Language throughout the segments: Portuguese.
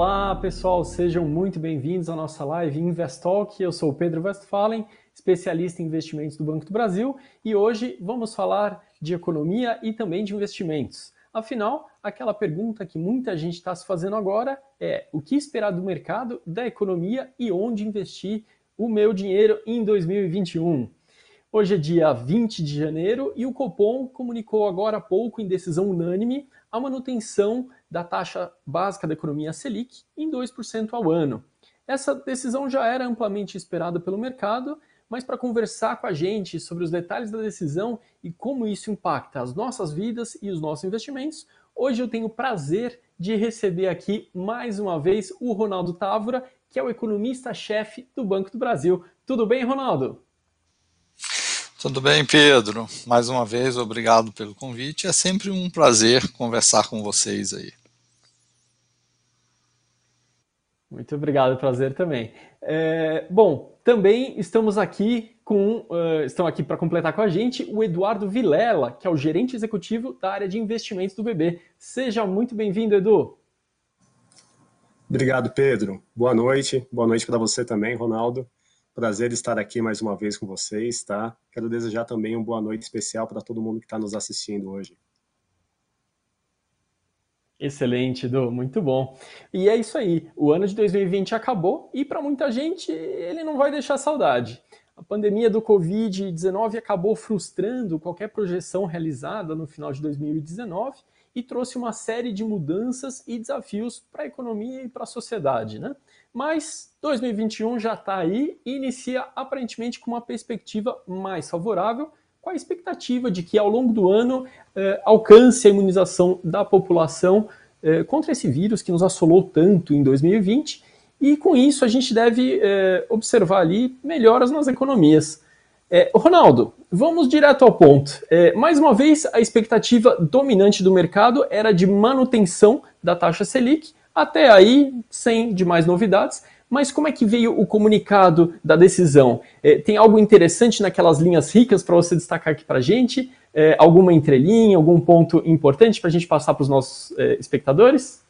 Olá, pessoal, sejam muito bem-vindos à nossa live Investalk. Eu sou o Pedro Westphalen, especialista em investimentos do Banco do Brasil, e hoje vamos falar de economia e também de investimentos. Afinal, aquela pergunta que muita gente está se fazendo agora é: o que esperar do mercado, da economia e onde investir o meu dinheiro em 2021? Hoje é dia 20 de janeiro e o Copom comunicou agora há pouco, em decisão unânime, a manutenção da taxa básica da economia Selic em 2% ao ano. Essa decisão já era amplamente esperada pelo mercado, mas para conversar com a gente sobre os detalhes da decisão e como isso impacta as nossas vidas e os nossos investimentos, hoje eu tenho o prazer de receber aqui mais uma vez o Ronaldo Távora, que é o economista-chefe do Banco do Brasil. Tudo bem, Ronaldo? Tudo bem, Pedro? Mais uma vez, obrigado pelo convite. É sempre um prazer conversar com vocês aí. Muito obrigado, prazer também. É, bom, também estamos aqui com, uh, estão aqui para completar com a gente o Eduardo Vilela, que é o gerente executivo da área de investimentos do BB. Seja muito bem-vindo, Edu. Obrigado, Pedro. Boa noite. Boa noite para você também, Ronaldo. Prazer estar aqui mais uma vez com vocês, tá? Quero desejar também uma boa noite especial para todo mundo que está nos assistindo hoje. Excelente, Edu, muito bom. E é isso aí, o ano de 2020 acabou e para muita gente ele não vai deixar saudade. A pandemia do Covid-19 acabou frustrando qualquer projeção realizada no final de 2019 e trouxe uma série de mudanças e desafios para a economia e para a sociedade, né? Mas 2021 já está aí e inicia aparentemente com uma perspectiva mais favorável, com a expectativa de que ao longo do ano eh, alcance a imunização da população eh, contra esse vírus que nos assolou tanto em 2020, e com isso a gente deve eh, observar ali melhoras nas economias. Ronaldo, vamos direto ao ponto. mais uma vez, a expectativa dominante do mercado era de manutenção da taxa Selic, até aí, sem demais novidades. Mas como é que veio o comunicado da decisão? É, tem algo interessante naquelas linhas ricas para você destacar aqui para a gente? É, alguma entrelinha, algum ponto importante para a gente passar para os nossos é, espectadores?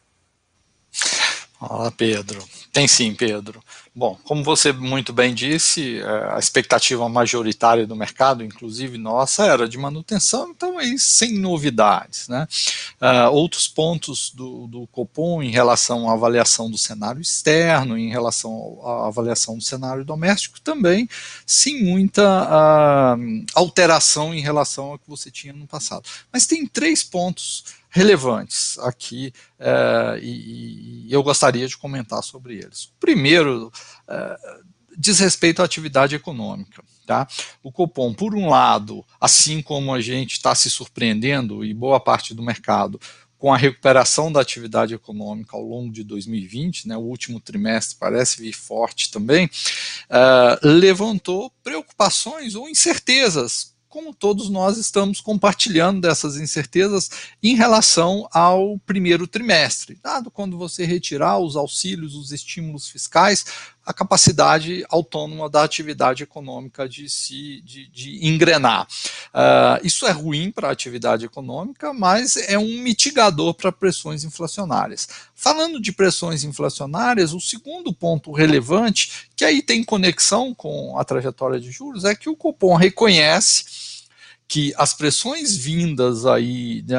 Olá, Pedro. Tem sim, Pedro. Bom, como você muito bem disse, é, a expectativa majoritária do mercado, inclusive nossa, era de manutenção, então aí sem novidades. Né? Uh, outros pontos do, do Copom em relação à avaliação do cenário externo, em relação à avaliação do cenário doméstico, também sem muita uh, alteração em relação ao que você tinha no passado. Mas tem três pontos relevantes aqui é, e, e, eu gostaria de comentar sobre eles. O primeiro diz respeito à atividade econômica. Tá? O Copom, por um lado, assim como a gente está se surpreendendo e boa parte do mercado com a recuperação da atividade econômica ao longo de 2020, né, o último trimestre parece vir forte também, uh, levantou preocupações ou incertezas como todos nós estamos compartilhando dessas incertezas em relação ao primeiro trimestre. Dado quando você retirar os auxílios, os estímulos fiscais, a capacidade autônoma da atividade econômica de se de, de engrenar. Uh, isso é ruim para a atividade econômica, mas é um mitigador para pressões inflacionárias. Falando de pressões inflacionárias, o segundo ponto relevante, que aí tem conexão com a trajetória de juros, é que o Copom reconhece que as pressões vindas aí né,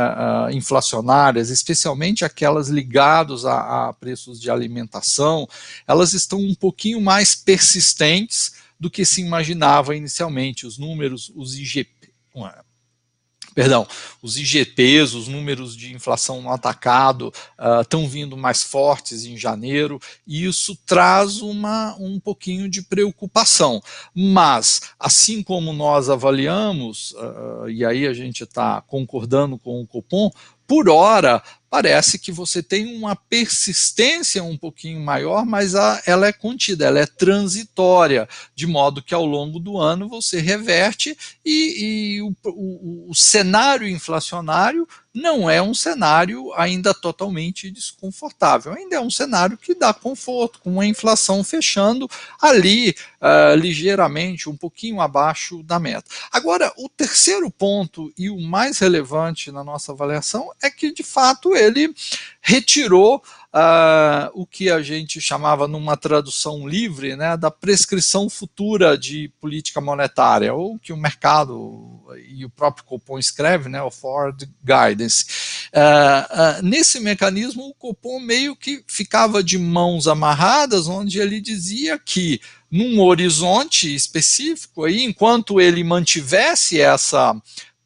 inflacionárias, especialmente aquelas ligadas a, a, preços de alimentação, elas estão um pouquinho mais persistentes do que se imaginava inicialmente. Os números, os IGP, perdão, os IGPs, os números de inflação no atacado estão uh, vindo mais fortes em janeiro, e isso traz uma, um pouquinho de preocupação. Mas, assim como nós avaliamos, uh, e aí a gente está concordando com o Copom, por hora, parece que você tem uma persistência um pouquinho maior, mas a, ela é contida, ela é transitória, de modo que ao longo do ano você reverte e, e o, o, o cenário inflacionário não é um cenário ainda totalmente desconfortável, ainda é um cenário que dá conforto, com a inflação fechando ali uh, ligeiramente, um pouquinho abaixo da meta. Agora, o terceiro ponto e o mais relevante na nossa avaliação é que, de fato, ele retirou uh, o que a gente chamava numa tradução livre né, da prescrição futura de política monetária, ou que o mercado e o próprio Copom escreve, né, o Forward Guidance. Uh, uh, nesse mecanismo, o Copom meio que ficava de mãos amarradas, onde ele dizia que num horizonte específico, aí, enquanto ele mantivesse essa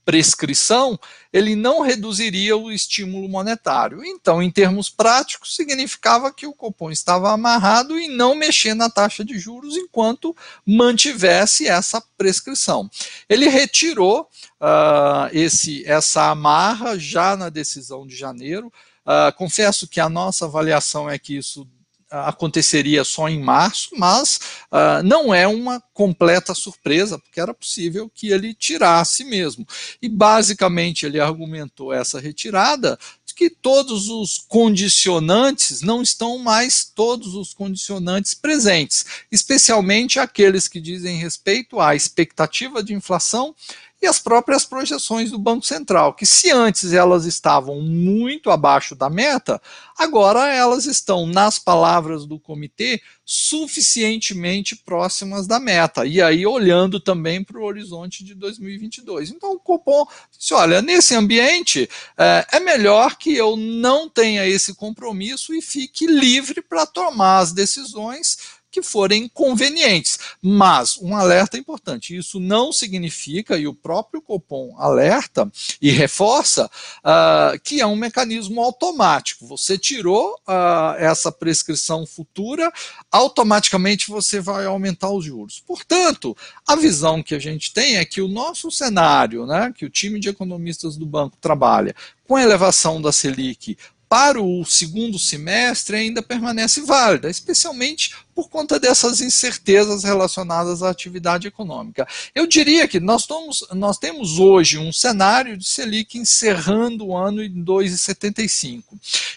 prescrição, ele não reduziria o estímulo monetário. Então, em termos práticos, significava que o Copom estava amarrado e não mexer na taxa de juros enquanto mantivesse essa prescrição. Ele retirou uh, esse, essa amarra já na decisão de janeiro. Uh, confesso que a nossa avaliação é que isso aconteceria só em março, mas uh, não é uma completa surpresa, porque era possível que ele tirasse mesmo. E basicamente ele argumentou essa retirada que todos os condicionantes não estão mais todos os condicionantes presentes, especialmente aqueles que dizem respeito à expectativa de inflação e as próprias projeções do Banco Central, que se antes elas estavam muito abaixo da meta, agora elas estão, nas palavras do comitê, suficientemente próximas da meta. E aí olhando também para o horizonte de 2022. Então o Copom disse: olha, nesse ambiente é, é melhor que eu não tenha esse compromisso e fique livre para tomar as decisões que forem convenientes. Mas um alerta importante: isso não significa, e o próprio Copom alerta e reforça, uh, que é um mecanismo automático. Você tirou uh, essa prescrição futura, automaticamente você vai aumentar os juros. Portanto, a visão que a gente tem é que o nosso cenário, né, que o time de economistas do banco trabalha, com a elevação da Selic para o segundo semestre ainda permanece válida, especialmente por conta dessas incertezas relacionadas à atividade econômica. Eu diria que nós, tomos, nós temos hoje um cenário de Selic encerrando o ano em 2,75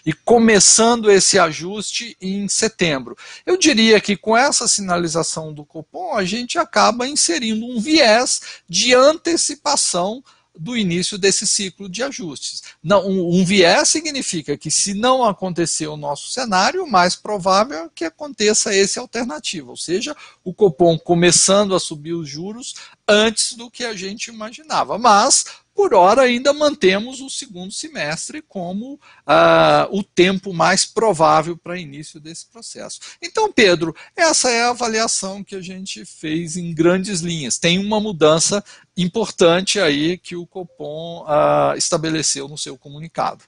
e começando esse ajuste em setembro. Eu diria que com essa sinalização do Copom, a gente acaba inserindo um viés de antecipação do início desse ciclo de ajustes. Não, um, um, viés significa que se não acontecer o nosso cenário, o mais provável é que aconteça esse alternativo, ou seja, o Copom começando a subir os juros antes do que a gente imaginava. Mas por hora, ainda mantemos o segundo semestre como uh, o tempo mais provável para início desse processo. Então, Pedro, essa é a avaliação que a gente fez em grandes linhas. Tem uma mudança importante aí que o Copom uh, estabeleceu no seu comunicado.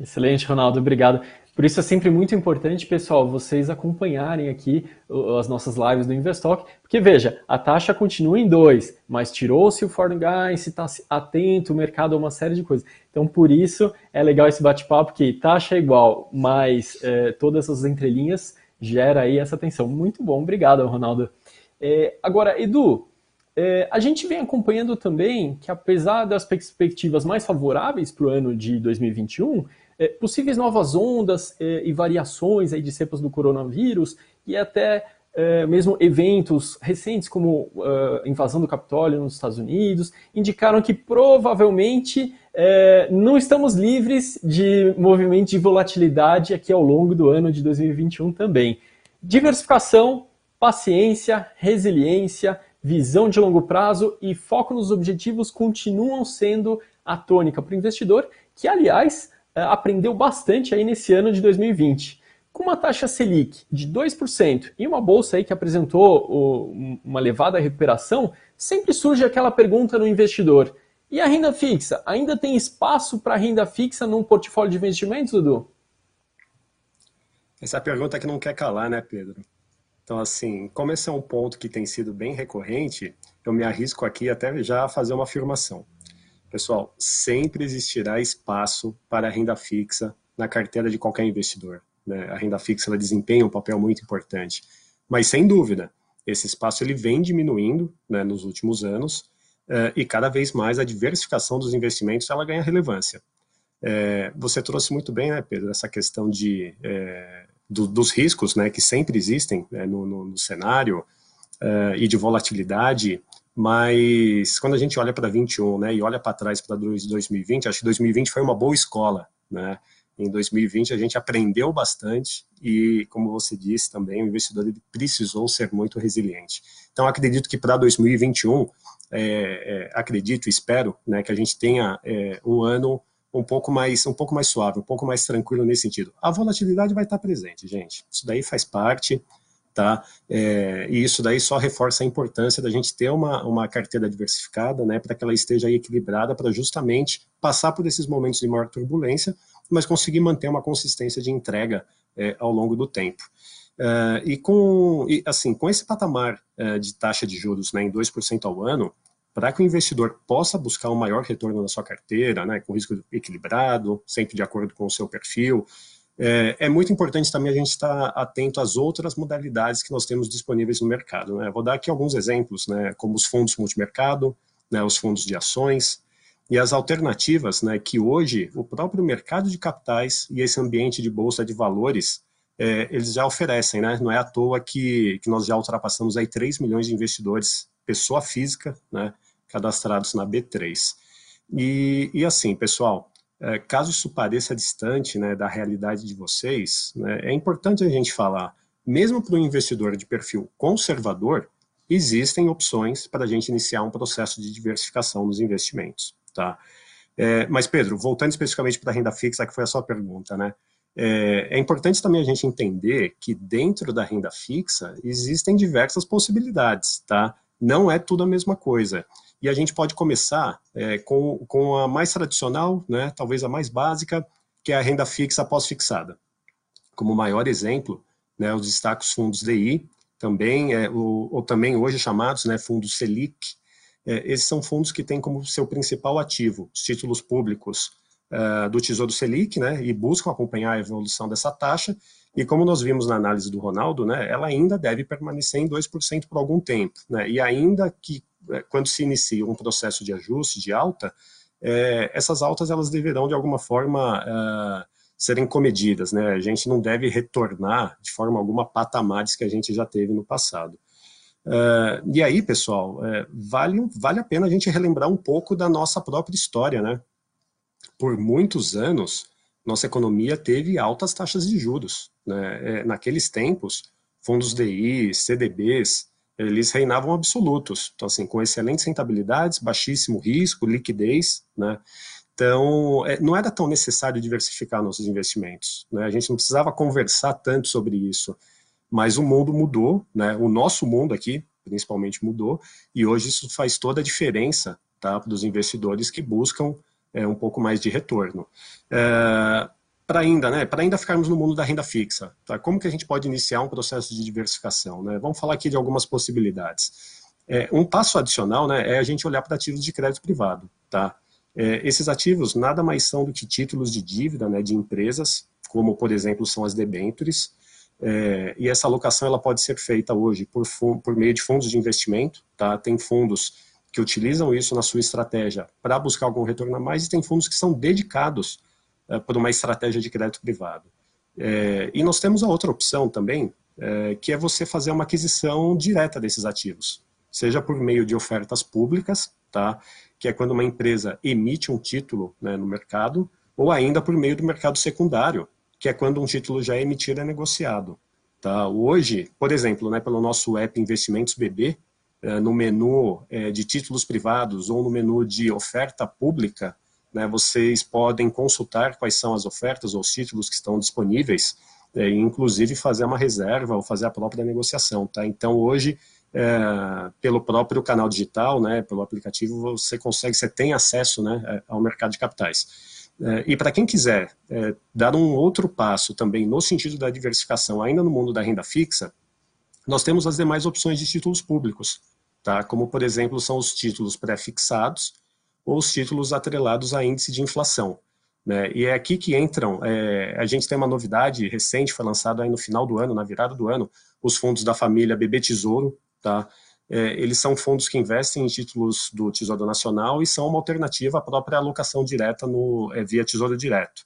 Excelente, Ronaldo, obrigado. Por isso é sempre muito importante, pessoal, vocês acompanharem aqui as nossas lives do Investock, porque veja, a taxa continua em 2, mas tirou-se o foreign guidance, está atento o mercado a uma série de coisas. Então, por isso é legal esse bate-papo, que taxa é igual, mas é, todas as entrelinhas gera aí essa tensão. Muito bom, obrigado, Ronaldo. É, agora, Edu, é, a gente vem acompanhando também que, apesar das perspectivas mais favoráveis para o ano de 2021, é, possíveis novas ondas é, e variações aí de cepas do coronavírus e até é, mesmo eventos recentes como a é, invasão do Capitólio nos Estados Unidos indicaram que provavelmente é, não estamos livres de movimento de volatilidade aqui ao longo do ano de 2021 também. Diversificação, paciência, resiliência, visão de longo prazo e foco nos objetivos continuam sendo a tônica para o investidor, que, aliás, é, aprendeu bastante aí nesse ano de 2020. Com uma taxa Selic de 2% e uma bolsa aí que apresentou uma levada recuperação, sempre surge aquela pergunta no investidor: e a renda fixa? Ainda tem espaço para renda fixa num portfólio de investimentos, Dudu? Essa é a pergunta que não quer calar, né, Pedro? Então, assim, como esse é um ponto que tem sido bem recorrente, eu me arrisco aqui até já a fazer uma afirmação. Pessoal, sempre existirá espaço para a renda fixa na carteira de qualquer investidor. Né? A renda fixa ela desempenha um papel muito importante. Mas, sem dúvida, esse espaço ele vem diminuindo né, nos últimos anos uh, e cada vez mais a diversificação dos investimentos ela ganha relevância. É, você trouxe muito bem, né, Pedro, essa questão de, é, do, dos riscos né, que sempre existem né, no, no, no, cenário uh, e de volatilidade Mas quando a gente olha para 21, né, e olha para trás para 2020, acho que 2020 foi uma boa escola, né? Em 2020 a gente aprendeu bastante e, como você disse também, o investidor precisou ser muito resiliente. Então acredito que para 2021, é, é, acredito, espero, né, que a gente tenha é, um ano um pouco mais um pouco mais suave, um pouco mais tranquilo nesse sentido. A volatilidade vai estar presente, gente. Isso daí faz parte tá? É, e isso daí só reforça a importância da gente ter uma, uma carteira diversificada, né, para que ela esteja equilibrada para justamente passar por esses momentos de maior turbulência, mas conseguir manter uma consistência de entrega é, ao longo do tempo. É, e com e, assim com esse patamar é, de taxa de juros né, em 2% ao ano, para que o investidor possa buscar um maior retorno na sua carteira, né, com risco equilibrado, sempre de acordo com o seu perfil, é, é, muito importante também a gente estar atento às outras modalidades que nós temos disponíveis no mercado. Né? Vou dar aqui alguns exemplos, né, como os fundos multimercado, né, os fundos de ações, e as alternativas né, que hoje o próprio mercado de capitais e esse ambiente de bolsa de valores, é, eles já oferecem. Né? Não é à toa que, que nós já ultrapassamos aí 3 milhões de investidores, pessoa física, né, cadastrados na B3. E, e assim, pessoal, é, caso isso pareça distante né, da realidade de vocês, né, é importante a gente falar, mesmo para um investidor de perfil conservador, existem opções para a gente iniciar um processo de diversificação nos investimentos. Tá? É, mas, Pedro, voltando especificamente para a renda fixa, que foi a sua pergunta, né? É, é, importante também a gente entender que dentro da renda fixa existem diversas possibilidades, tá? Não é tudo a mesma coisa. E a gente pode começar é, com, com a mais tradicional, né, talvez a mais básica, que é a renda fixa pós-fixada. Como maior exemplo, né, os destaques fundos DI, também, é, o, ou também hoje chamados né, fundos Selic, é, esses são fundos que têm como seu principal ativo os títulos públicos uh, do Tesouro Selic, né, e buscam acompanhar a evolução dessa taxa, e como nós vimos na análise do Ronaldo, né, ela ainda deve permanecer em 2% por algum tempo, né, e ainda que é, quando se inicia um processo de ajuste, de alta, é, essas altas elas deverão de alguma forma é, serem comedidas, né? A gente não deve retornar de forma alguma patamares que a gente já teve no passado. É, e aí, pessoal, é, vale, vale a pena a gente relembrar um pouco da nossa própria história, né? Por muitos anos, nossa economia teve altas taxas de juros. Né? É, naqueles tempos, fundos DI, CDBs, eles reinavam absolutos. Então, assim, com excelentes rentabilidades, baixíssimo risco, liquidez, né? Então, é, não era tão necessário diversificar nossos investimentos. Né? A gente não precisava conversar tanto sobre isso. Mas o mundo mudou, né? o nosso mundo aqui, principalmente, mudou, e hoje isso faz toda a diferença tá? para os investidores que buscam é, um pouco mais de retorno. É, para ainda, né, para ainda ficarmos no mundo da renda fixa, tá? Como que a gente pode iniciar um processo de diversificação, né? Vamos falar aqui de algumas possibilidades. É, um passo adicional, né, é a gente olhar para ativos de crédito privado, tá? É, esses ativos nada mais são do que títulos de dívida, né, de empresas, como por exemplo são as debentures, é, e essa alocação ela pode ser feita hoje por, por meio de fundos de investimento, tá? Tem fundos que utilizam isso na sua estratégia para buscar algum retorno a mais e tem fundos que são dedicados é, por uma estratégia de crédito privado. É, e nós temos a outra opção também, é, que é você fazer uma aquisição direta desses ativos, seja por meio de ofertas públicas, tá? que é quando uma empresa emite um título né, no mercado, ou ainda por meio do mercado secundário, que é quando um título já é emitido é negociado. Tá? Hoje, por exemplo, né, pelo nosso app Investimentos BB, no menu de títulos privados ou no menu de oferta pública, né, vocês podem consultar quais são as ofertas ou os títulos que estão disponíveis, é, e inclusive fazer uma reserva ou fazer a própria negociação. Tá? Então, hoje, é, pelo próprio canal digital, né, pelo aplicativo, você consegue, você tem acesso né, é, ao mercado de capitais. É, e para quem quiser é, dar um outro passo também no sentido da diversificação, ainda no mundo da renda fixa, nós temos as demais opções de títulos públicos, tá? como, por exemplo, são os títulos pré-fixados, ou os títulos atrelados a índice de inflação. Né? E é aqui que entram, é, a gente tem uma novidade recente, foi lançado aí no final do ano, na virada do ano, os fundos da família BB Tesouro, tá? É, eles são fundos que investem em títulos do Tesouro Nacional e são uma alternativa à própria alocação direta no, é, via Tesouro Direto.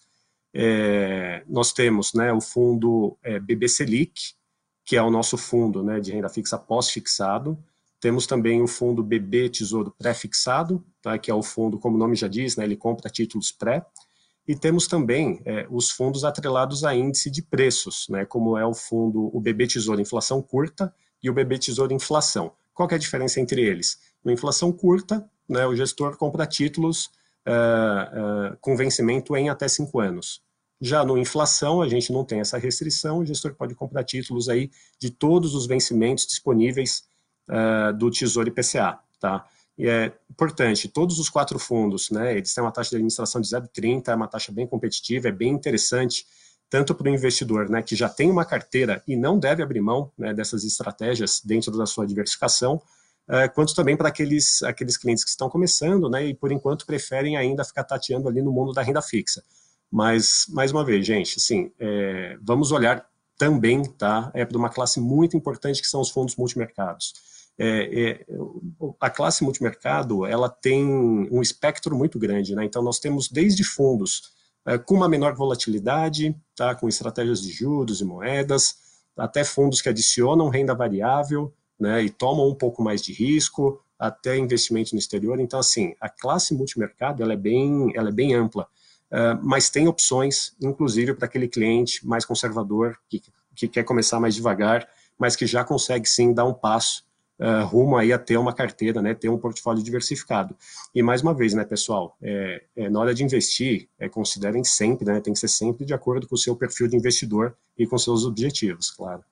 É, nós temos né, o fundo é, BB Selic, que é o nosso fundo né, de renda fixa pós-fixado, Temos também o fundo BB Tesouro Pré-Fixado, tá, que é o fundo, como o nome já diz, né, ele compra títulos pré. E temos também é, os fundos atrelados a índice de preços, né, como é o fundo, o BB Tesouro Inflação Curta e o BB Tesouro Inflação. Qual é a diferença entre eles? Na inflação curta, né, o gestor compra títulos uh, uh, com vencimento em até cinco anos. Já no inflação, a gente não tem essa restrição, o gestor pode comprar títulos aí de todos os vencimentos disponíveis uh, do Tesouro IPCA, tá? E é importante, todos os quatro fundos, né, eles têm uma taxa de administração de 0,30, é uma taxa bem competitiva, é bem interessante, tanto para o investidor, né, que já tem uma carteira e não deve abrir mão né, dessas estratégias dentro da sua diversificação, uh, quanto também para aqueles, aqueles clientes que estão começando, né, e por enquanto preferem ainda ficar tateando ali no mundo da renda fixa. Mas, mais uma vez, gente, assim, é, vamos olhar também, tá, é para uma classe muito importante que são os fundos multimercados é, é, a classe multimercado ela tem um espectro muito grande, né? Então nós temos desde fundos é, com uma menor volatilidade, tá? Com estratégias de juros e moedas, até fundos que adicionam renda variável, né? E tomam um pouco mais de risco, até investimento no exterior. Então assim, a classe multimercado ela é bem, ela é bem ampla. Uh, mas tem opções, inclusive para aquele cliente mais conservador, que, que quer começar mais devagar, mas que já consegue sim dar um passo uh, rumo aí a ter uma carteira, né, ter um portfólio diversificado. E mais uma vez, né, pessoal, é, é na hora de investir, é, considerem sempre, né, tem que ser sempre de acordo com o seu perfil de investidor e com seus objetivos, claro.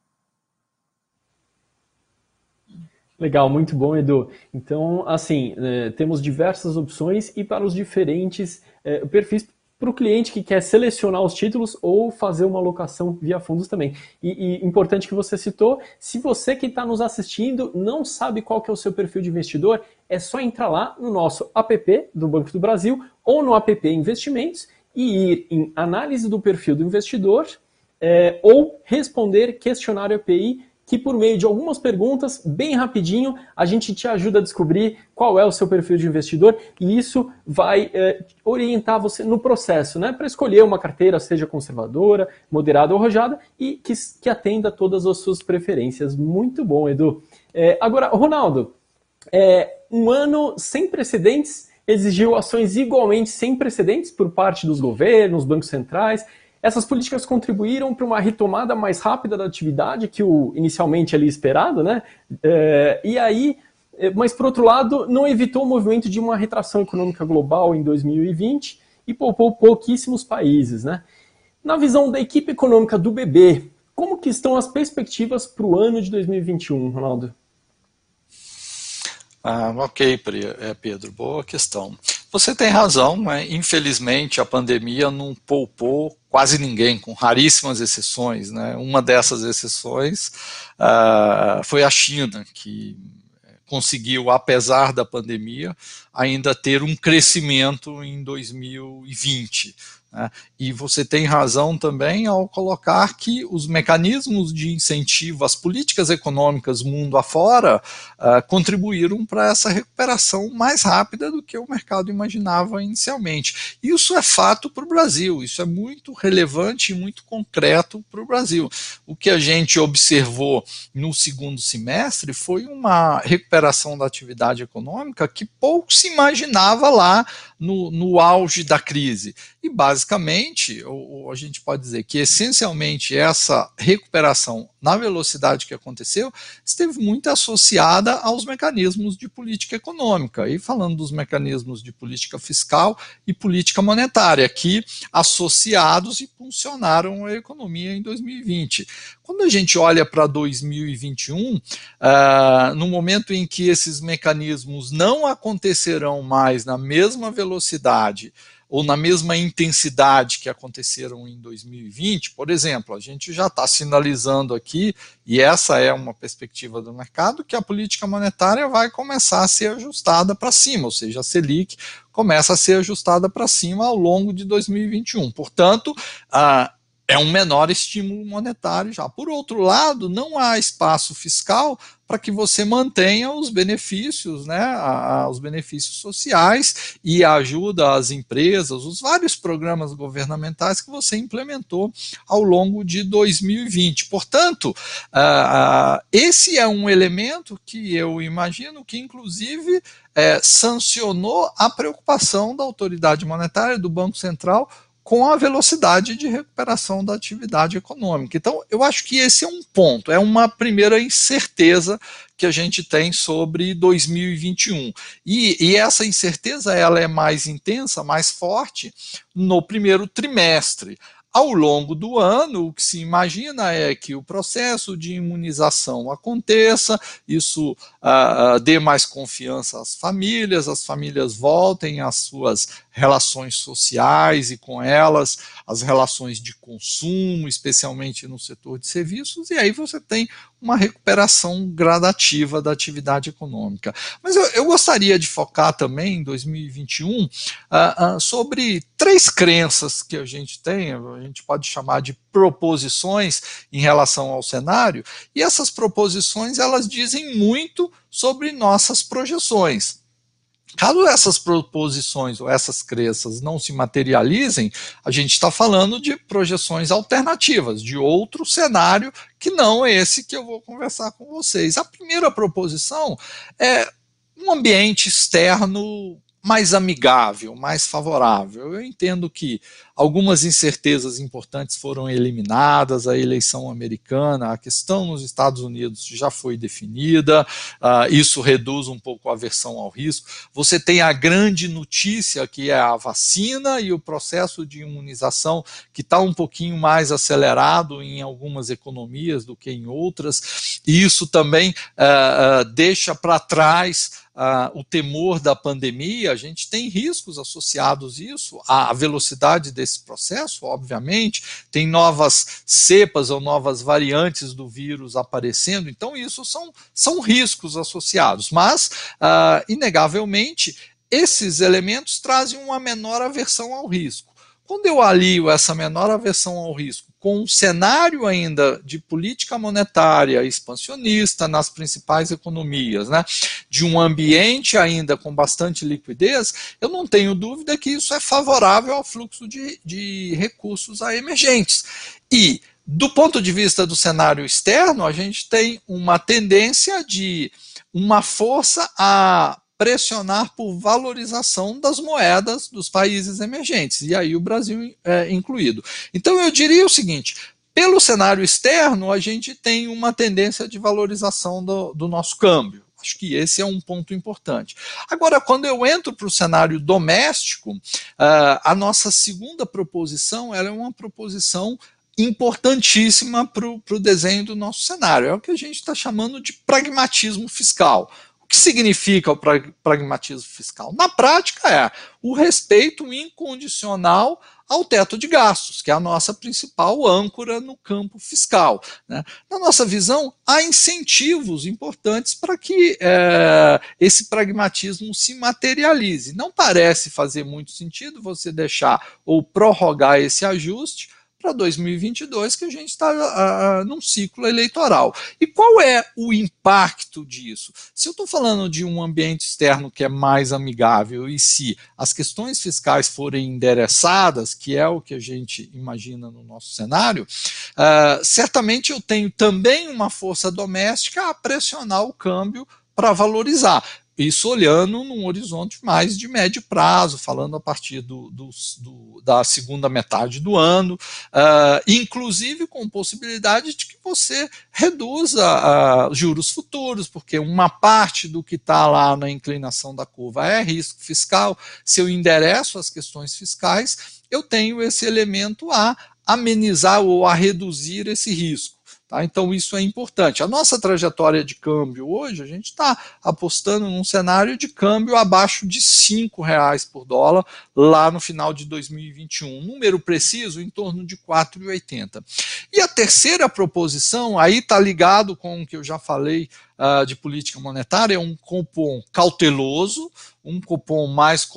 Legal, muito bom, Edu. Então, assim, é, temos diversas opções e para os diferentes é, perfis para o cliente que quer selecionar os títulos ou fazer uma alocação via fundos também. E, e importante que você citou, se você que está nos assistindo não sabe qual que é o seu perfil de investidor, é só entrar lá no nosso app do Banco do Brasil ou no app Investimentos e ir em análise do perfil do investidor é, ou responder questionário API que por meio de algumas perguntas, bem rapidinho, a gente te ajuda a descobrir qual é o seu perfil de investidor e isso vai é, orientar você no processo, né? Para escolher uma carteira, seja conservadora, moderada ou arrojada e que, que atenda todas as suas preferências. Muito bom, Edu. É, agora, Ronaldo, é, um ano sem precedentes exigiu ações igualmente sem precedentes por parte dos governos, bancos centrais essas políticas contribuíram para uma retomada mais rápida da atividade que o inicialmente ali esperado, né? É, e aí, é, mas por outro lado, não evitou o movimento de uma retração econômica global em 2020 e poupou pouquíssimos países, né? Na visão da equipe econômica do BB, como que estão as perspectivas para o ano de 2021, Ronaldo? Ah, ok, é, Pedro, boa questão. Você tem razão, né? infelizmente a pandemia não poupou quase ninguém, com raríssimas exceções. Né? Uma dessas exceções uh, foi a China, que conseguiu, apesar da pandemia, ainda ter um crescimento em 2020. Né? E você tem razão também ao colocar que os mecanismos de incentivo, as políticas econômicas mundo afora, uh, contribuíram para essa recuperação mais rápida do que o mercado imaginava inicialmente. Isso é fato para o Brasil, isso é muito relevante e muito concreto para o Brasil. O que a gente observou no segundo semestre foi uma recuperação da atividade econômica que pouco se imaginava lá no, no auge da crise. E basicamente, ou, ou, a gente pode dizer que essencialmente essa recuperação na velocidade que aconteceu esteve muito associada aos mecanismos de política econômica. E falando dos mecanismos de política fiscal e política monetária, que associados impulsionaram a economia em 2020. Quando a gente olha para 2021, uh, no momento em que esses mecanismos não acontecerão mais na mesma velocidade, ou na mesma intensidade que aconteceram em 2020, por exemplo, a gente já está sinalizando aqui, e essa é uma perspectiva do mercado, que a política monetária vai começar a ser ajustada para cima, ou seja, a Selic começa a ser ajustada para cima ao longo de 2021. Portanto, é um menor estímulo monetário já. Por outro lado, não há espaço fiscal para que você mantenha os benefícios, né, os benefícios sociais e ajuda às empresas, os vários programas governamentais que você implementou ao longo de 2020. Portanto, esse é um elemento que eu imagino que, inclusive, é, sancionou a preocupação da autoridade monetária, do Banco Central, com a velocidade de recuperação da atividade econômica. Então, eu acho que esse é um ponto, é uma primeira incerteza que a gente tem sobre 2021. E, e essa incerteza ela é mais intensa, mais forte no primeiro trimestre. Ao longo do ano, o que se imagina é que o processo de imunização aconteça, isso ah, ah, dê mais confiança às famílias, as famílias voltem às suas relações sociais e com elas as relações de consumo, especialmente no setor de serviços, e aí você tem uma recuperação gradativa da atividade econômica. Mas eu, eu gostaria de focar também em 2021 uh, uh, sobre três crenças que a gente tem, a gente pode chamar de proposições em relação ao cenário, e essas proposições elas dizem muito sobre nossas projeções. Caso essas proposições ou essas crenças não se materializem, a gente está falando de projeções alternativas, de outro cenário que não esse que eu vou conversar com vocês. A primeira proposição é um ambiente externo mais amigável, mais favorável. Eu entendo que algumas incertezas importantes foram eliminadas, a eleição americana, a questão nos Estados Unidos já foi definida, uh, isso reduz um pouco a aversão ao risco. Você tem a grande notícia que é a vacina e o processo de imunização que está um pouquinho mais acelerado em algumas economias do que em outras, e isso também uh, uh, deixa para trás Uh, o temor da pandemia, a gente tem riscos associados a isso, a velocidade desse processo, obviamente, tem novas cepas ou novas variantes do vírus aparecendo, então isso são, são riscos associados, mas, uh, inegavelmente, esses elementos trazem uma menor aversão ao risco. Quando eu alio essa menor aversão ao risco com um cenário ainda de política monetária expansionista nas principais economias, né, de um ambiente ainda com bastante liquidez, eu não tenho dúvida que isso é favorável ao fluxo de, de recursos a emergentes. E, do ponto de vista do cenário externo, a gente tem uma tendência de uma força a pressionar por valorização das moedas dos países emergentes, e aí o Brasil é incluído. Então eu diria o seguinte: pelo cenário externo, a gente tem uma tendência de valorização do, do nosso câmbio. Acho que esse é um ponto importante. Agora, quando eu entro para o cenário doméstico, uh, a nossa segunda proposição ela é uma proposição importantíssima para o desenho do nosso cenário. É o que a gente está chamando de pragmatismo fiscal. O que significa o pragmatismo fiscal? Na prática, é o respeito incondicional ao teto de gastos, que é a nossa principal âncora no campo fiscal. Né? Na nossa visão, há incentivos importantes para que é, esse pragmatismo se materialize. Não parece fazer muito sentido você deixar ou prorrogar esse ajuste para 2022, que a gente está uh, num ciclo eleitoral. E qual é o impacto disso? Se eu estou falando de um ambiente externo que é mais amigável e se as questões fiscais forem endereçadas, que é o que a gente imagina no nosso cenário, uh, certamente eu tenho também uma força doméstica a pressionar o câmbio para valorizar. Isso olhando num horizonte mais de médio prazo, falando a partir do, do, do, da segunda metade do ano, uh, inclusive com possibilidade de que você reduza uh, juros futuros, porque uma parte do que está lá na inclinação da curva é risco fiscal. Se eu endereço as questões fiscais, eu tenho esse elemento a amenizar ou a reduzir esse risco. Tá? Então, isso é importante. A nossa trajetória de câmbio hoje, a gente está apostando num cenário de câmbio abaixo de R$ reais por dólar lá no final de 2021. número preciso em torno de 4,80. E a terceira proposição, aí está ligado com o que eu já falei uh, de política monetária, é um cupom cauteloso, um cupom mais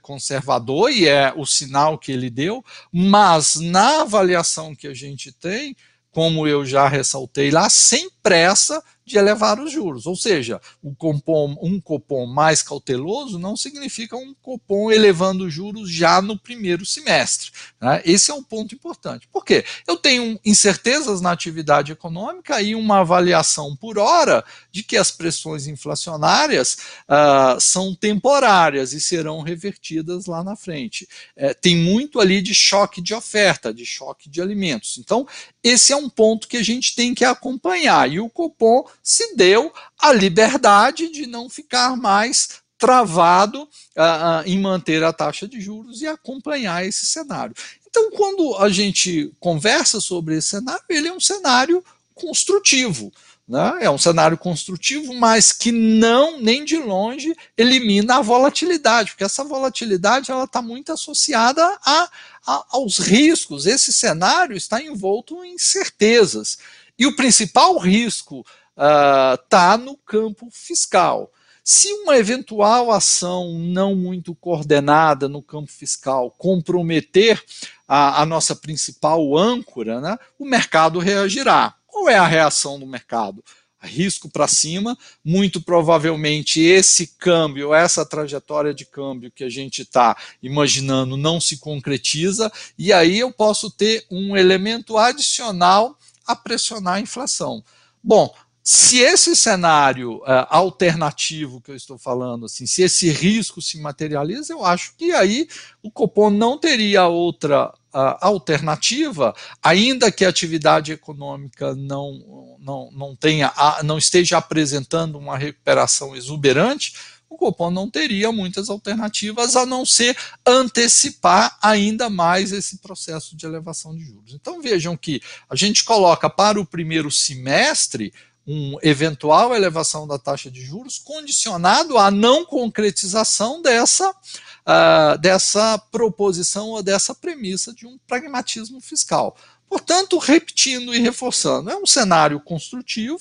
conservador, e é o sinal que ele deu, mas na avaliação que a gente tem, como eu já ressaltei lá, sem pressa de elevar os juros. Ou seja, um cupom, um cupom mais cauteloso não significa um cupom elevando os juros já no primeiro semestre. Né? Esse é um ponto importante. Por quê? Eu tenho incertezas na atividade econômica e uma avaliação por hora de que as pressões inflacionárias uh, são temporárias e serão revertidas lá na frente. É, tem muito ali de choque de oferta, de choque de alimentos. Então, esse é um ponto que a gente tem que acompanhar. E o cupom se deu a liberdade de não ficar mais travado uh, em manter a taxa de juros e acompanhar esse cenário. Então, quando a gente conversa sobre esse cenário, ele é um cenário construtivo. Né? É um cenário construtivo, mas que não, nem de longe, elimina a volatilidade, porque essa volatilidade está muito associada a, a, aos riscos. Esse cenário está envolto em certezas. E o principal risco está uh, no campo fiscal. Se uma eventual ação não muito coordenada no campo fiscal comprometer a, a nossa principal âncora, né, o mercado reagirá. Qual é a reação do mercado? risco para cima, muito provavelmente esse câmbio, essa trajetória de câmbio que a gente está imaginando não se concretiza, e aí eu posso ter um elemento adicional a pressionar a inflação. Bom, se esse cenário uh, alternativo que eu estou falando, assim, se esse risco se materializa, eu acho que aí o Copom não teria outra uh, alternativa, ainda que a atividade econômica não, não, não, tenha, não esteja apresentando uma recuperação exuberante, o Copom não teria muitas alternativas a não ser antecipar ainda mais esse processo de elevação de juros. Então vejam que a gente coloca para o primeiro semestre uma eventual elevação da taxa de juros condicionado à não concretização dessa, uh, dessa proposição ou dessa premissa de um pragmatismo fiscal. Portanto, repetindo e reforçando, é um cenário construtivo,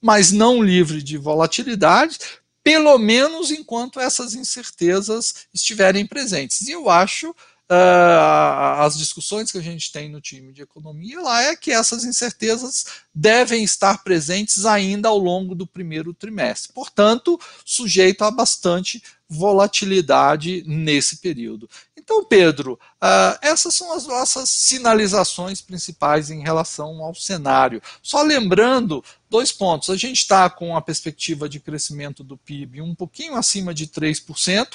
mas não livre de volatilidade, pelo menos enquanto essas incertezas estiverem presentes. E eu acho uh, as discussões que a gente tem no time de economia lá é que essas incertezas devem estar presentes ainda ao longo do primeiro trimestre. Portanto, sujeito a bastante volatilidade nesse período. Então, Pedro, uh, essas são as nossas sinalizações principais em relação ao cenário. Só lembrando dois pontos. A gente está com a perspectiva de crescimento do PIB um pouquinho acima de 3%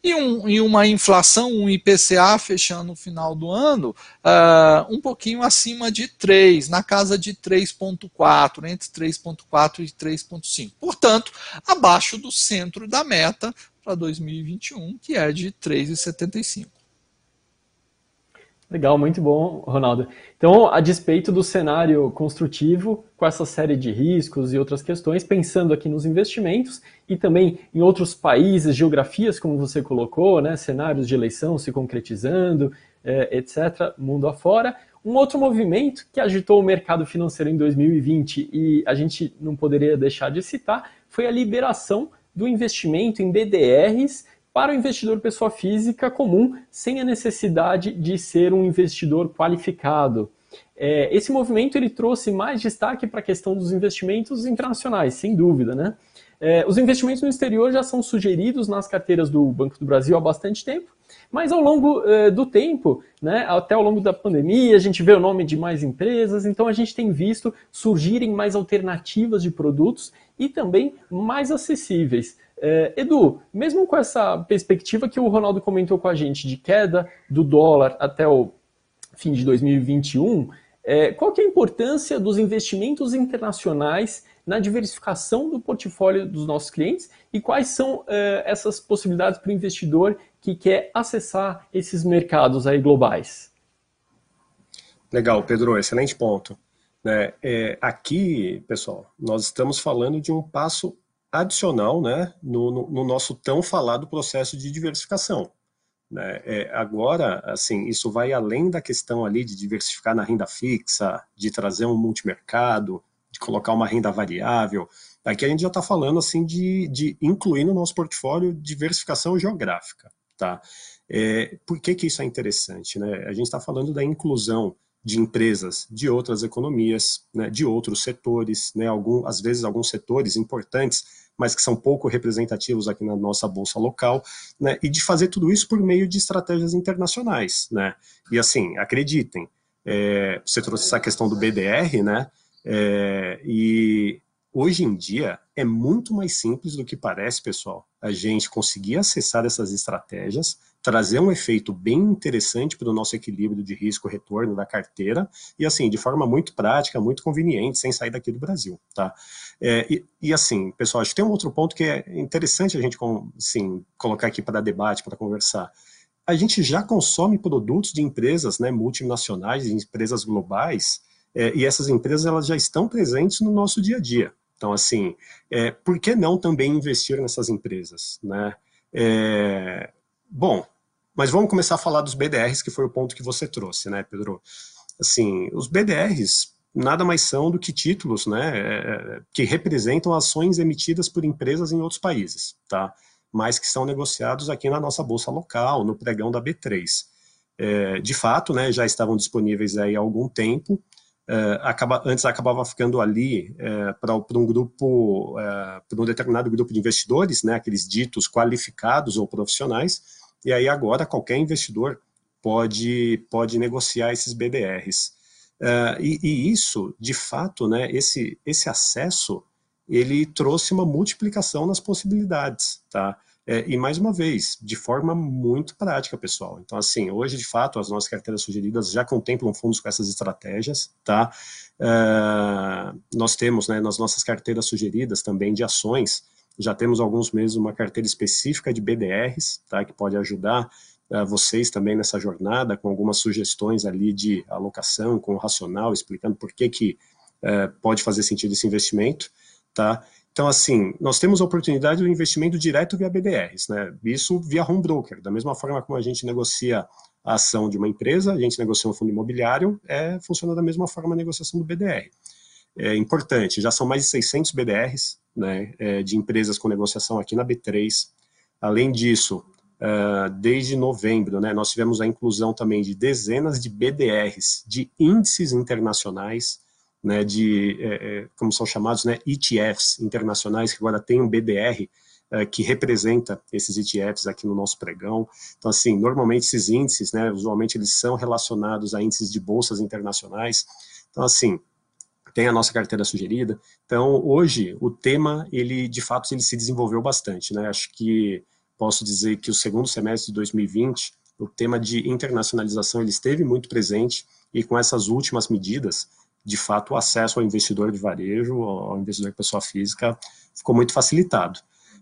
e, um, e uma inflação, um IPCA fechando no final do ano uh, um pouquinho acima de 3, na casa de 3,4, entre 3,4 e 3,5. Portanto, abaixo do centro da meta para 2021, que é de 3,75. Legal, muito bom, Ronaldo. Então, a despeito do cenário construtivo, com essa série de riscos e outras questões, pensando aqui nos investimentos e também em outros países, geografias, como você colocou, né, cenários de eleição se concretizando, é, etc., mundo afora. Um outro movimento que agitou o mercado financeiro em 2020 e a gente não poderia deixar de citar foi a liberação do investimento em BDRs para o investidor pessoa física comum, sem a necessidade de ser um investidor qualificado. É, esse movimento ele trouxe mais destaque para a questão dos investimentos internacionais, sem dúvida, né? É, os investimentos no exterior já são sugeridos nas carteiras do Banco do Brasil há bastante tempo, mas ao longo é, do tempo, né, até ao longo da pandemia, a gente vê o nome de mais empresas, então a gente tem visto surgirem mais alternativas de produtos e também mais acessíveis. É, Edu, mesmo com essa perspectiva que o Ronaldo comentou com a gente de queda do dólar até o fim de 2021, é, qual que é a importância dos investimentos internacionais na diversificação do portfólio dos nossos clientes e quais são essas possibilidades para o investidor que quer acessar esses mercados aí globais? Legal, Pedro, excelente ponto. Né? É, aqui, pessoal, nós estamos falando de um passo adicional né, no, no, no nosso tão falado processo de diversificação. Né? É, agora, assim, isso vai além da questão ali de diversificar na renda fixa, de trazer um multimercado, de colocar uma renda variável. Aqui a gente já está falando assim de, de incluir no nosso portfólio diversificação geográfica. Tá? É, por que, que isso é interessante? Né? A gente está falando da inclusão de empresas de outras economias, né, de outros setores, né, algum, às vezes alguns setores importantes, mas que são pouco representativos aqui na nossa bolsa local, né, e de fazer tudo isso por meio de estratégias internacionais, né. E assim, acreditem, é, você trouxe essa questão do BDR, né, é, e hoje em dia é muito mais simples do que parece, pessoal, a gente conseguir acessar essas estratégias, trazer um efeito bem interessante para o nosso equilíbrio de risco-retorno da carteira, e assim, de forma muito prática, muito conveniente, sem sair daqui do Brasil, tá? É, e, e, assim, pessoal, acho que tem um outro ponto que é interessante a gente, assim, colocar aqui para debate, para conversar. A gente já consome produtos de empresas né, multinacionais, empresas globais, é, e essas empresas elas já estão presentes no nosso dia a dia. Então, assim, é, por que não também investir nessas empresas, né? É, bom, mas vamos começar a falar dos BDRs, que foi o ponto que você trouxe, né, Pedro? Assim, os BDRs nada mais são do que títulos, né, é, que representam ações emitidas por empresas em outros países, tá? Mas que são negociados aqui na nossa bolsa local, no pregão da B3. É, de fato, né, já estavam disponíveis aí há algum tempo, é, acaba, antes acabava ficando ali é, para um grupo, é, para um determinado grupo de investidores, né, aqueles ditos qualificados ou profissionais, e aí agora qualquer investidor pode, pode negociar esses BDRs. Uh, e, e, isso, de fato, né, esse, esse acesso, ele trouxe uma multiplicação nas possibilidades, tá? É, e mais uma vez, de forma muito prática, pessoal. Então, assim, hoje, de fato, as nossas carteiras sugeridas já contemplam fundos com essas estratégias, tá? Uh, nós temos, né, nas nossas carteiras sugeridas também de ações, já temos alguns meses uma carteira específica de BDRs, tá, que pode ajudar uh, vocês também nessa jornada, com algumas sugestões ali de alocação, com o racional, explicando por que, que uh, pode fazer sentido esse investimento. Tá? Então, assim, nós temos a oportunidade do investimento direto via BDRs, né? isso via home broker, da mesma forma como a gente negocia a ação de uma empresa, a gente negocia um fundo imobiliário, é, funciona da mesma forma a negociação do BDR é, importante, já são mais de 600 BDRs né, é, de empresas com negociação aqui na B3. Além disso, uh, desde novembro, né, nós tivemos a inclusão também de dezenas de BDRs, de índices internacionais, né, de, é, é como são chamados, né, ETFs internacionais, que agora tem um BDR uh, que representa esses ETFs aqui no nosso pregão. Então, assim, normalmente esses índices, né, usualmente eles são relacionados a índices de bolsas internacionais. Então, assim, tem a nossa carteira sugerida. Então, hoje, o tema, ele, de fato, ele se desenvolveu bastante, né? Acho que posso dizer que o segundo semestre de 2020, o tema de internacionalização, ele esteve muito presente e com essas últimas medidas, de fato, o acesso ao investidor de varejo, ao investidor de pessoa física, ficou muito facilitado.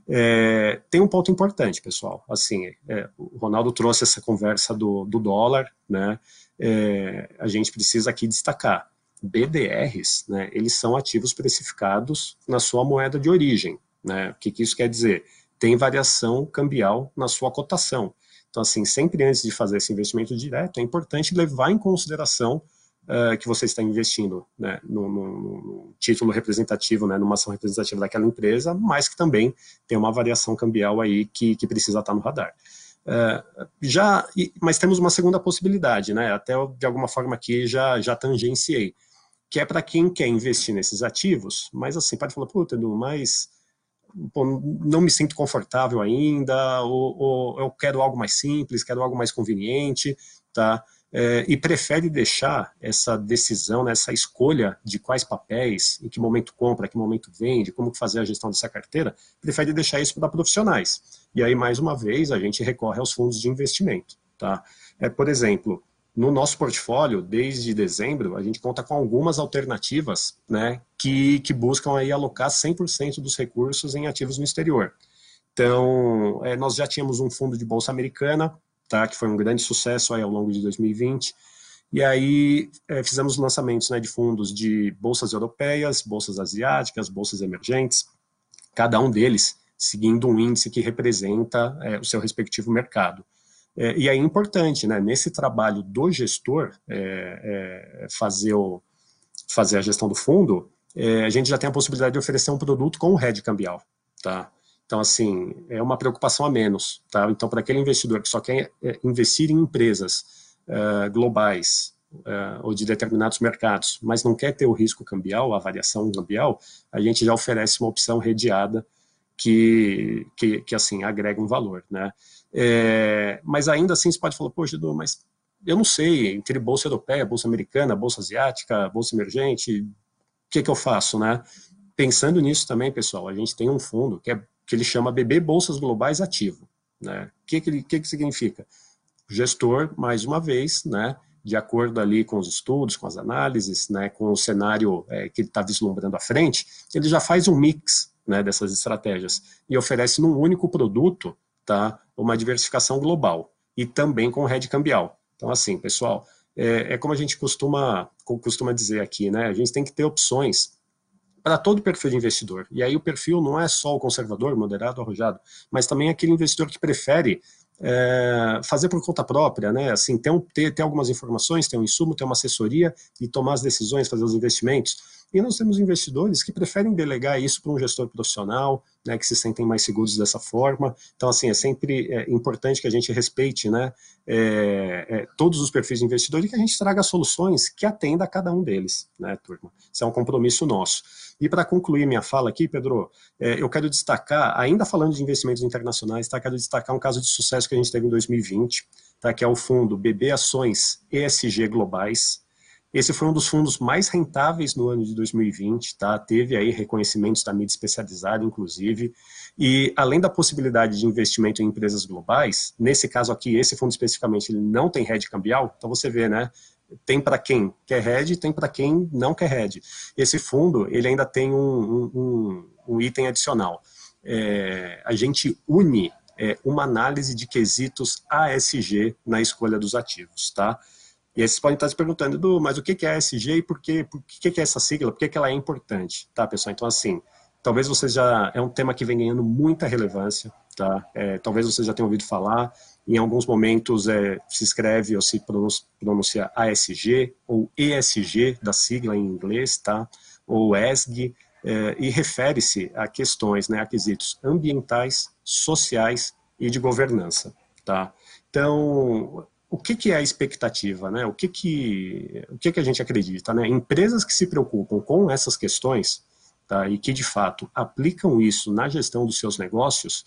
É, tem um ponto importante, pessoal. Assim, é, o Ronaldo trouxe essa conversa do, do dólar, né? É, a gente precisa aqui destacar. BDRs, né, eles são ativos precificados na sua moeda de origem. Né? O que, que isso quer dizer? Tem variação cambial na sua cotação. Então, assim, sempre antes de fazer esse investimento direto, é importante levar em consideração uh, que você está investindo né, num, título representativo, né, numa ação representativa daquela empresa, mas que também tem uma variação cambial aí que, que precisa estar no radar. Uh, já, mas temos uma segunda possibilidade, né? Até de alguma forma aqui já já tangenciei que é para quem quer investir nesses ativos, mas assim, pode falar, puta, Edu, mas pô, não me sinto confortável ainda, ou, ou, eu quero algo mais simples, quero algo mais conveniente, tá? É, e prefere deixar essa decisão, né, essa escolha de quais papéis, em que momento compra, que momento vende, como fazer a gestão dessa carteira, prefere deixar isso para profissionais. E aí, mais uma vez, a gente recorre aos fundos de investimento. Tá? É, por exemplo, no nosso portfólio, desde dezembro, a gente conta com algumas alternativas né, que, que buscam aí alocar 100% dos recursos em ativos no exterior. Então, é, nós já tínhamos um fundo de bolsa americana, tá, que foi um grande sucesso aí ao longo de 2020, E aí é, fizemos lançamentos né, de fundos de bolsas europeias, bolsas asiáticas, bolsas emergentes, cada um deles seguindo um índice que representa é, o seu respectivo mercado. É, e aí é importante, né, nesse trabalho do gestor, fazer, o, fazer a gestão do fundo, a gente já tem a possibilidade de oferecer um produto com o hedge cambial, tá? Então, assim, é uma preocupação a menos, tá? Então, para aquele investidor que só quer é, investir em empresas uh, globais uh, ou de determinados mercados, mas não quer ter o risco cambial, a variação cambial, a gente já oferece uma opção redeada que, que, que assim, agrega um valor, né? É, mas ainda assim você pode falar, poxa, Edu, mas eu não sei, entre bolsa europeia, bolsa americana, bolsa asiática, bolsa emergente, o que, que eu faço, né? Pensando nisso também, pessoal, a gente tem um fundo que, é, que ele chama BB Bolsas Globais Ativo. Né? O que, que, que, que significa? O gestor, mais uma vez, né, de acordo ali com os estudos, com as análises, né, com o cenário é, que ele está vislumbrando à frente, ele já faz um mix né, dessas estratégias e oferece num único produto tá, uma diversificação global e também com rede cambial. Então, assim, pessoal, é, é, como a gente costuma, costuma dizer aqui, né? A gente tem que ter opções para todo perfil de investidor. E aí o perfil não é só o conservador, moderado, arrojado, mas também aquele investidor que prefere é, fazer por conta própria, né? Assim, ter, ter, ter algumas informações, ter um insumo, ter uma assessoria e tomar as decisões, fazer os investimentos. E nós temos investidores que preferem delegar isso para um gestor profissional, né, que se sentem mais seguros dessa forma. Então, assim, é sempre é, importante que a gente respeite né, é, é, todos os perfis de investidor e que a gente traga soluções que atenda a cada um deles, né, turma? Isso é um compromisso nosso. E para concluir minha fala aqui, Pedro, é, eu quero destacar, ainda falando de investimentos internacionais, tá, quero destacar um caso de sucesso que a gente teve em 2020, tá, que é o fundo BB Ações ESG Globais, esse foi um dos fundos mais rentáveis no ano de 2020, tá? Teve aí reconhecimentos da mídia especializada, inclusive. E além da possibilidade de investimento em empresas globais, nesse caso aqui, esse fundo especificamente, ele não tem hedge cambial, então você vê, né? Tem para quem quer hedge, tem para quem não quer hedge. Esse fundo, ele ainda tem um, um, um item adicional. É, a gente une é, uma análise de quesitos ASG na escolha dos ativos, tá? E aí vocês podem estar se perguntando, Edu, mas o que é ESG e por que, por que é essa sigla? Por que ela é importante? Tá, pessoal? Então, assim, talvez vocês já... É um tema que vem ganhando muita relevância, tá? É, talvez vocês já tenham ouvido falar. Em alguns momentos é, se escreve ou se pronuncia ASG ou ESG, da sigla em inglês, tá? Ou ESG, é, e refere-se a questões, né, a quesitos ambientais, sociais e de governança, tá? Então, o que, que é a expectativa, né? O que que, o que que a gente acredita, né? Empresas que se preocupam com essas questões, tá? E que de fato aplicam isso na gestão dos seus negócios,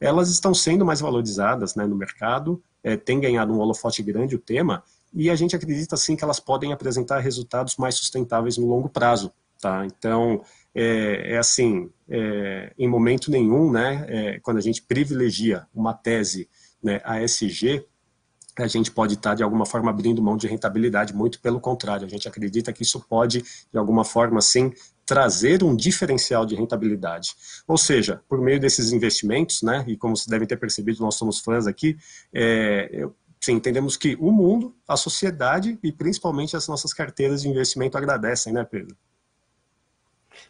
elas estão sendo mais valorizadas, né, no mercado, é, tem ganhado um holofote grande o tema, e a gente acredita sim que elas podem apresentar resultados mais sustentáveis no longo prazo, tá? Então é, é assim, é, em momento nenhum, né, é, quando a gente privilegia uma tese, né, ASG, a gente pode estar, de alguma forma, abrindo mão de rentabilidade, muito pelo contrário, a gente acredita que isso pode, de alguma forma, sim, trazer um diferencial de rentabilidade. Ou seja, por meio desses investimentos, né, e como vocês devem ter percebido, nós somos fãs aqui, é, sim, entendemos que o mundo, a sociedade e principalmente as nossas carteiras de investimento agradecem, né, Pedro?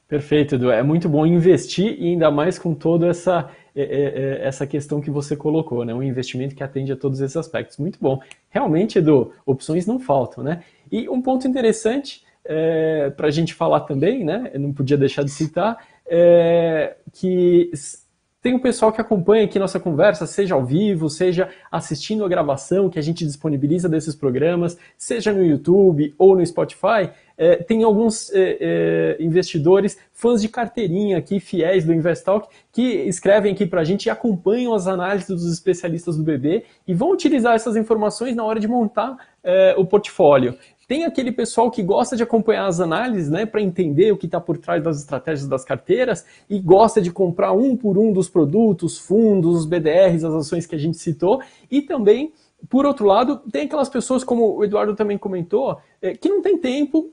Perfeito, Edu. É muito bom investir e ainda mais com toda essa, é, é, é, essa questão que você colocou, né? Um investimento que atende a todos esses aspectos. Muito bom. Realmente, Edu, opções não faltam, né? E um ponto interessante é, para a gente falar também, né? Eu não podia deixar de citar, é, que tem um pessoal que acompanha aqui nossa conversa, seja ao vivo, seja assistindo a gravação que a gente disponibiliza desses programas, seja no YouTube ou no Spotify. É, tem alguns é, é, investidores, fãs de carteirinha aqui, fiéis do Investalk, que escrevem aqui para a gente e acompanham as análises dos especialistas do BB e vão utilizar essas informações na hora de montar é, o portfólio. Tem aquele pessoal que gosta de acompanhar as análises, né, para entender o que está por trás das estratégias das carteiras e gosta de comprar um por um dos produtos, fundos, os BDRs, as ações que a gente citou e também por outro lado, tem aquelas pessoas, como o Eduardo também comentou, é, que não tem tempo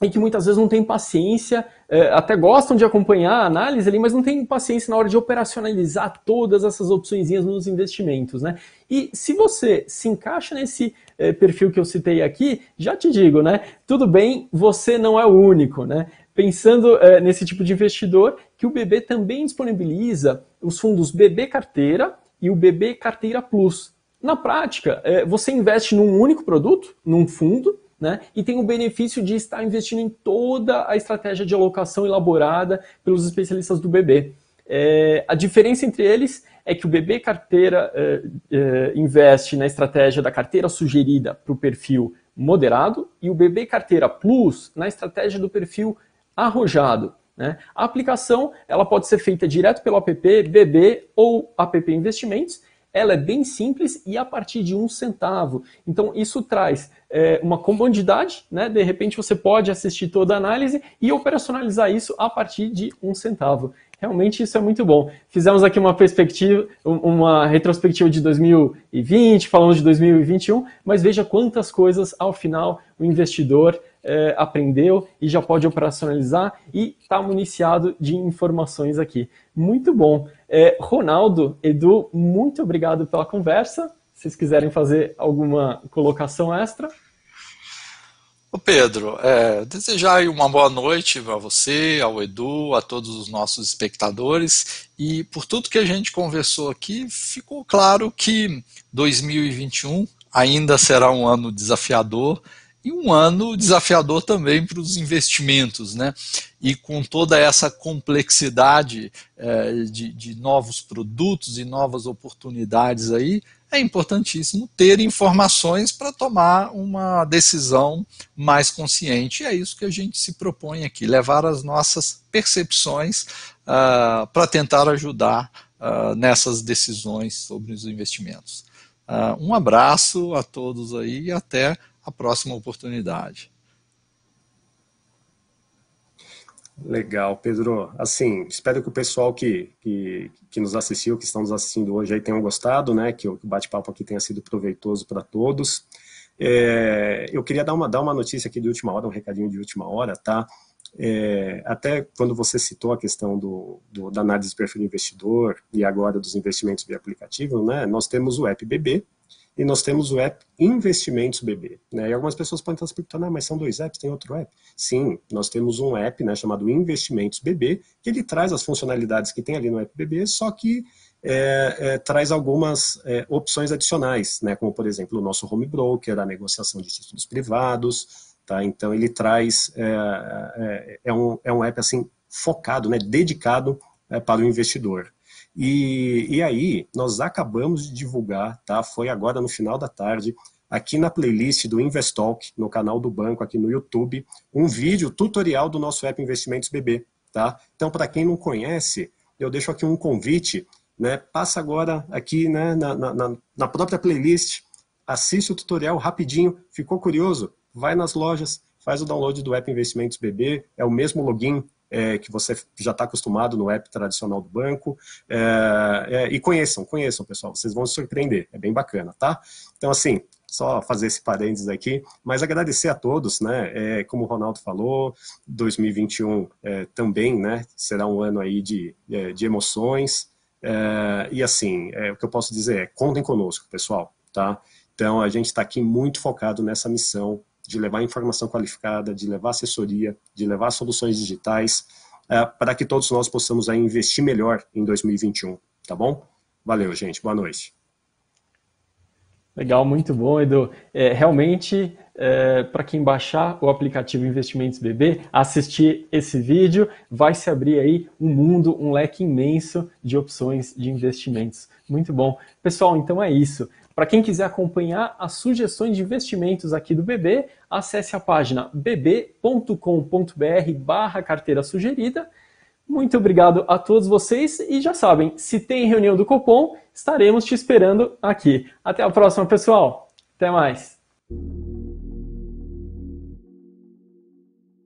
e que muitas vezes não tem paciência, é, até gostam de acompanhar a análise ali, mas não tem paciência na hora de operacionalizar todas essas opções nos investimentos, né? E se você se encaixa nesse é, perfil que eu citei aqui, já te digo, né? Tudo bem, você não é o único, né? Pensando é, nesse tipo de investidor, que o BB também disponibiliza os fundos BB Carteira e o BB Carteira Plus. Na prática, é, você investe num único produto, num fundo, né? E tem o benefício de estar investindo em toda a estratégia de alocação elaborada pelos especialistas do BB. É, a diferença entre eles é que o BB Carteira é, é, investe na estratégia da carteira sugerida para o perfil moderado e o BB Carteira Plus na estratégia do perfil arrojado. Né? A aplicação ela pode ser feita direto pelo app BB ou app Investimentos ela é bem simples e a partir de um centavo. Então, isso traz é, uma comodidade, né? De repente você pode assistir toda a análise e operacionalizar isso a partir de um centavo. Realmente isso é muito bom. Fizemos aqui uma perspectiva, uma retrospectiva de 2020, falamos de 2021, mas veja quantas coisas ao final o investidor é, aprendeu e já pode operacionalizar e está municiado de informações aqui. Muito bom. É, Ronaldo, Edu, muito obrigado pela conversa. Se vocês quiserem fazer alguma colocação extra. Ô Pedro, é, desejar uma boa noite a você, ao Edu, a todos os nossos espectadores. E por tudo que a gente conversou aqui, ficou claro que 2021 ainda será um ano desafiador e um ano desafiador também para os investimentos, né? E com toda essa complexidade é, de, de novos produtos e novas oportunidades aí, é importantíssimo ter informações para tomar uma decisão mais consciente. E é isso que a gente se propõe aqui, levar as nossas percepções uh, para tentar ajudar uh, nessas decisões sobre os investimentos. Uh, um abraço a todos aí e até a próxima oportunidade. Legal, Pedro. Assim, espero que o pessoal que, que, que nos assistiu, que estão nos assistindo hoje aí tenham gostado, né? Que o bate-papo aqui tenha sido proveitoso para todos. É, eu queria dar uma, dar uma notícia aqui de última hora, um recadinho de última hora, tá? É, até quando você citou a questão do, do, da análise de perfil do investidor e agora dos investimentos via aplicativo, né? Nós temos o app BB, e nós temos o app Investimentos BB. Né? E algumas pessoas podem estar se perguntando, ah, mas são dois apps, tem outro app? Sim, nós temos um app né, chamado Investimentos BB, que ele traz as funcionalidades que tem ali no app BB, só que é, é, traz algumas é, opções adicionais, né, como por exemplo o nosso home broker, a negociação de títulos privados, tá? então ele traz, é, é, é, um, é um app assim focado, né, dedicado é, para o investidor. E, e aí, nós acabamos de divulgar, tá? Foi agora no final da tarde, aqui na playlist do Investalk, no canal do banco, aqui no YouTube, um vídeo tutorial do nosso app Investimentos BB, tá? Então, para quem não conhece, eu deixo aqui um convite, né? Passa agora aqui né, na, na, na própria playlist, assiste o tutorial rapidinho, ficou curioso? Vai nas lojas, faz o download do app Investimentos BB, é o mesmo login, é, que você já está acostumado no app tradicional do banco. É, é, e conheçam, conheçam, pessoal, vocês vão se surpreender, é bem bacana, tá? Então, assim, só fazer esse parênteses aqui, mas agradecer a todos, né? É, como o Ronaldo falou, 2021 é, também, né? Será um ano aí de, é, de emoções. É, e assim, é, o que eu posso dizer é, contem conosco, pessoal, tá? Então, a gente está aqui muito focado nessa missão de levar informação qualificada, de levar assessoria, de levar soluções digitais, é, para que todos nós possamos aí investir melhor em 2021, tá bom? Valeu, gente. Boa noite. Legal, muito bom, Edu. É, realmente, é, para quem baixar o aplicativo Investimentos BB, assistir esse vídeo, vai se abrir aí um mundo, um leque imenso de opções de investimentos. Muito bom. Pessoal, então é isso. Para quem quiser acompanhar as sugestões de investimentos aqui do BB, acesse a página bb.com.br barra carteira sugerida. Muito obrigado a todos vocês e já sabem, se tem reunião do Copom, estaremos te esperando aqui. Até a próxima, pessoal. Até mais.